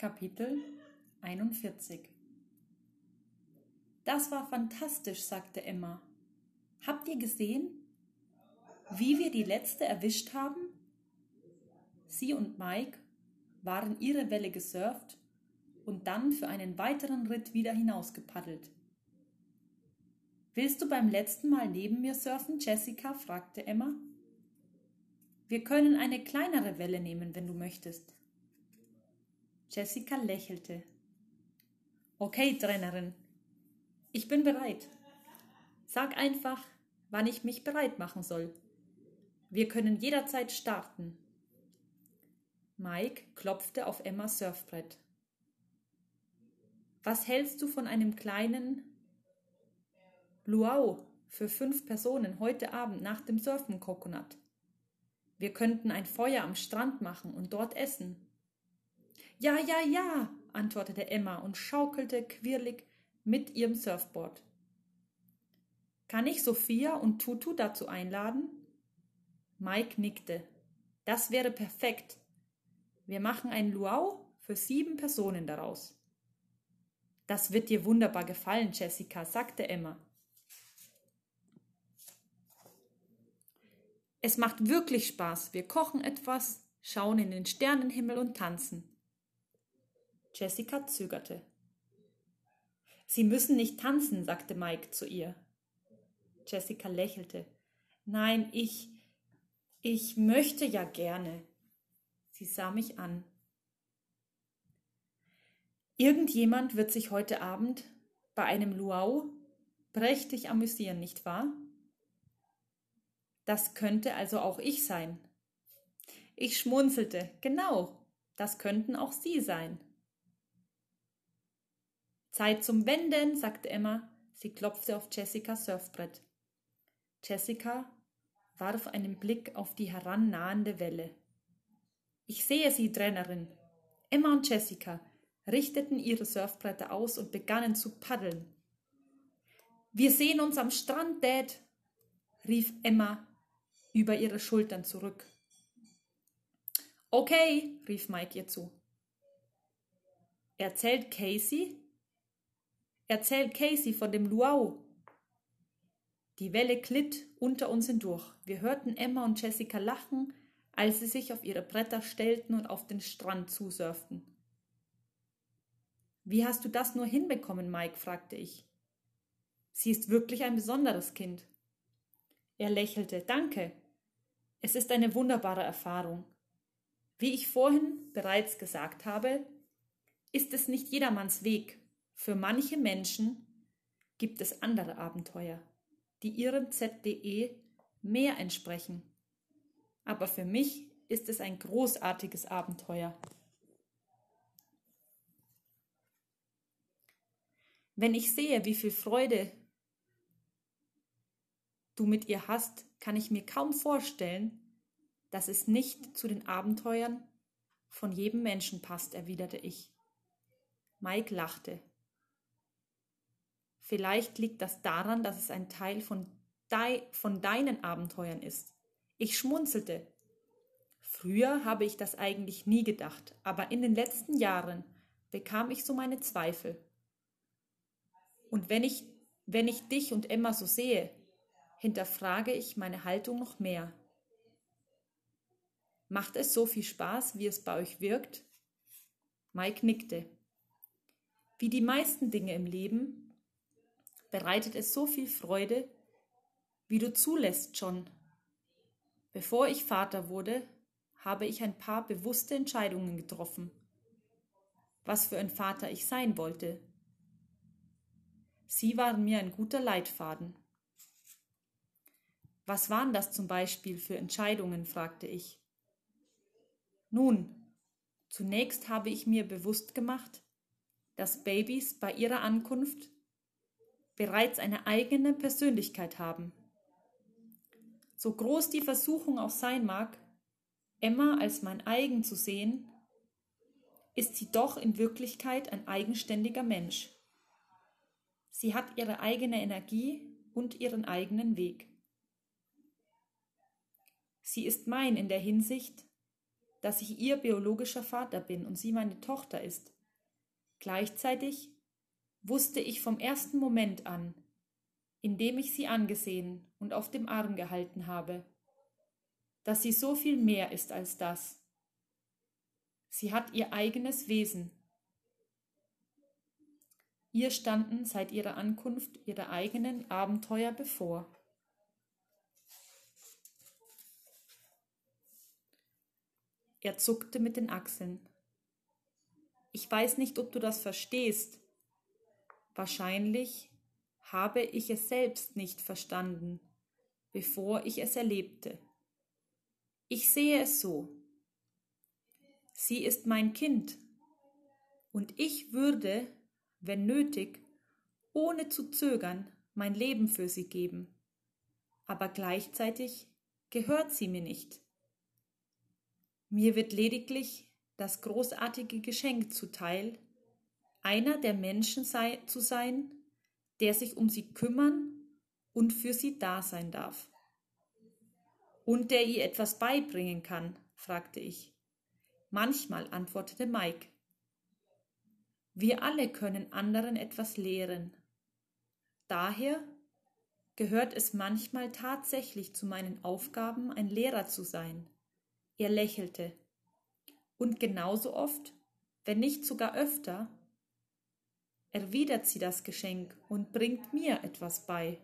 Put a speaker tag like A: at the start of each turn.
A: Kapitel 41 Das war fantastisch, sagte Emma. Habt ihr gesehen, wie wir die letzte erwischt haben? Sie und Mike waren ihre Welle gesurft und dann für einen weiteren Ritt wieder hinausgepaddelt. Willst du beim letzten Mal neben mir surfen, Jessica? fragte Emma. Wir können eine kleinere Welle nehmen, wenn du möchtest. Jessica lächelte. Okay, Trainerin, ich bin bereit. Sag einfach, wann ich mich bereit machen soll. Wir können jederzeit starten. Mike klopfte auf Emmas Surfbrett. Was hältst du von einem kleinen Luau für fünf Personen heute Abend nach dem Surfen, Coconut? Wir könnten ein Feuer am Strand machen und dort essen. Ja, ja, ja, antwortete Emma und schaukelte quirlig mit ihrem Surfboard. Kann ich Sophia und Tutu dazu einladen? Mike nickte. Das wäre perfekt. Wir machen ein Luau für sieben Personen daraus. Das wird dir wunderbar gefallen, Jessica, sagte Emma. Es macht wirklich Spaß. Wir kochen etwas, schauen in den Sternenhimmel und tanzen. Jessica zögerte. Sie müssen nicht tanzen, sagte Mike zu ihr. Jessica lächelte. Nein, ich, ich möchte ja gerne. Sie sah mich an. Irgendjemand wird sich heute Abend bei einem Luau prächtig amüsieren, nicht wahr? Das könnte also auch ich sein. Ich schmunzelte. Genau, das könnten auch Sie sein. Zeit zum Wenden, sagte Emma. Sie klopfte auf Jessicas Surfbrett. Jessica warf einen Blick auf die herannahende Welle. Ich sehe Sie, Trainerin. Emma und Jessica richteten ihre Surfbretter aus und begannen zu paddeln. Wir sehen uns am Strand, Dad, rief Emma über ihre Schultern zurück. Okay, rief Mike ihr zu. Erzählt Casey? Erzählt Casey von dem Luau. Die Welle glitt unter uns hindurch. Wir hörten Emma und Jessica lachen, als sie sich auf ihre Bretter stellten und auf den Strand zusurften. Wie hast du das nur hinbekommen, Mike? fragte ich. Sie ist wirklich ein besonderes Kind. Er lächelte. Danke. Es ist eine wunderbare Erfahrung. Wie ich vorhin bereits gesagt habe, ist es nicht jedermanns Weg. Für manche Menschen gibt es andere Abenteuer, die ihrem ZDE mehr entsprechen. Aber für mich ist es ein großartiges Abenteuer. Wenn ich sehe, wie viel Freude du mit ihr hast, kann ich mir kaum vorstellen, dass es nicht zu den Abenteuern von jedem Menschen passt, erwiderte ich. Mike lachte. Vielleicht liegt das daran, dass es ein Teil von, dei von deinen Abenteuern ist. Ich schmunzelte. Früher habe ich das eigentlich nie gedacht, aber in den letzten Jahren bekam ich so meine Zweifel. Und wenn ich, wenn ich dich und Emma so sehe, hinterfrage ich meine Haltung noch mehr. Macht es so viel Spaß, wie es bei euch wirkt? Mike nickte. Wie die meisten Dinge im Leben bereitet es so viel Freude, wie du zulässt, John. Bevor ich Vater wurde, habe ich ein paar bewusste Entscheidungen getroffen, was für ein Vater ich sein wollte. Sie waren mir ein guter Leitfaden. Was waren das zum Beispiel für Entscheidungen? fragte ich. Nun, zunächst habe ich mir bewusst gemacht, dass Babys bei ihrer Ankunft bereits eine eigene Persönlichkeit haben. So groß die Versuchung auch sein mag, Emma als mein eigen zu sehen, ist sie doch in Wirklichkeit ein eigenständiger Mensch. Sie hat ihre eigene Energie und ihren eigenen Weg. Sie ist mein in der Hinsicht, dass ich ihr biologischer Vater bin und sie meine Tochter ist. Gleichzeitig wusste ich vom ersten Moment an, in dem ich sie angesehen und auf dem Arm gehalten habe, dass sie so viel mehr ist als das. Sie hat ihr eigenes Wesen. Ihr standen seit ihrer Ankunft ihre eigenen Abenteuer bevor. Er zuckte mit den Achseln. Ich weiß nicht, ob du das verstehst. Wahrscheinlich habe ich es selbst nicht verstanden, bevor ich es erlebte. Ich sehe es so. Sie ist mein Kind, und ich würde, wenn nötig, ohne zu zögern, mein Leben für sie geben. Aber gleichzeitig gehört sie mir nicht. Mir wird lediglich das großartige Geschenk zuteil, einer der Menschen sei, zu sein, der sich um sie kümmern und für sie da sein darf. Und der ihr etwas beibringen kann, fragte ich. Manchmal antwortete Mike. Wir alle können anderen etwas lehren. Daher gehört es manchmal tatsächlich zu meinen Aufgaben, ein Lehrer zu sein. Er lächelte. Und genauso oft, wenn nicht sogar öfter, erwidert sie das Geschenk und bringt mir etwas bei.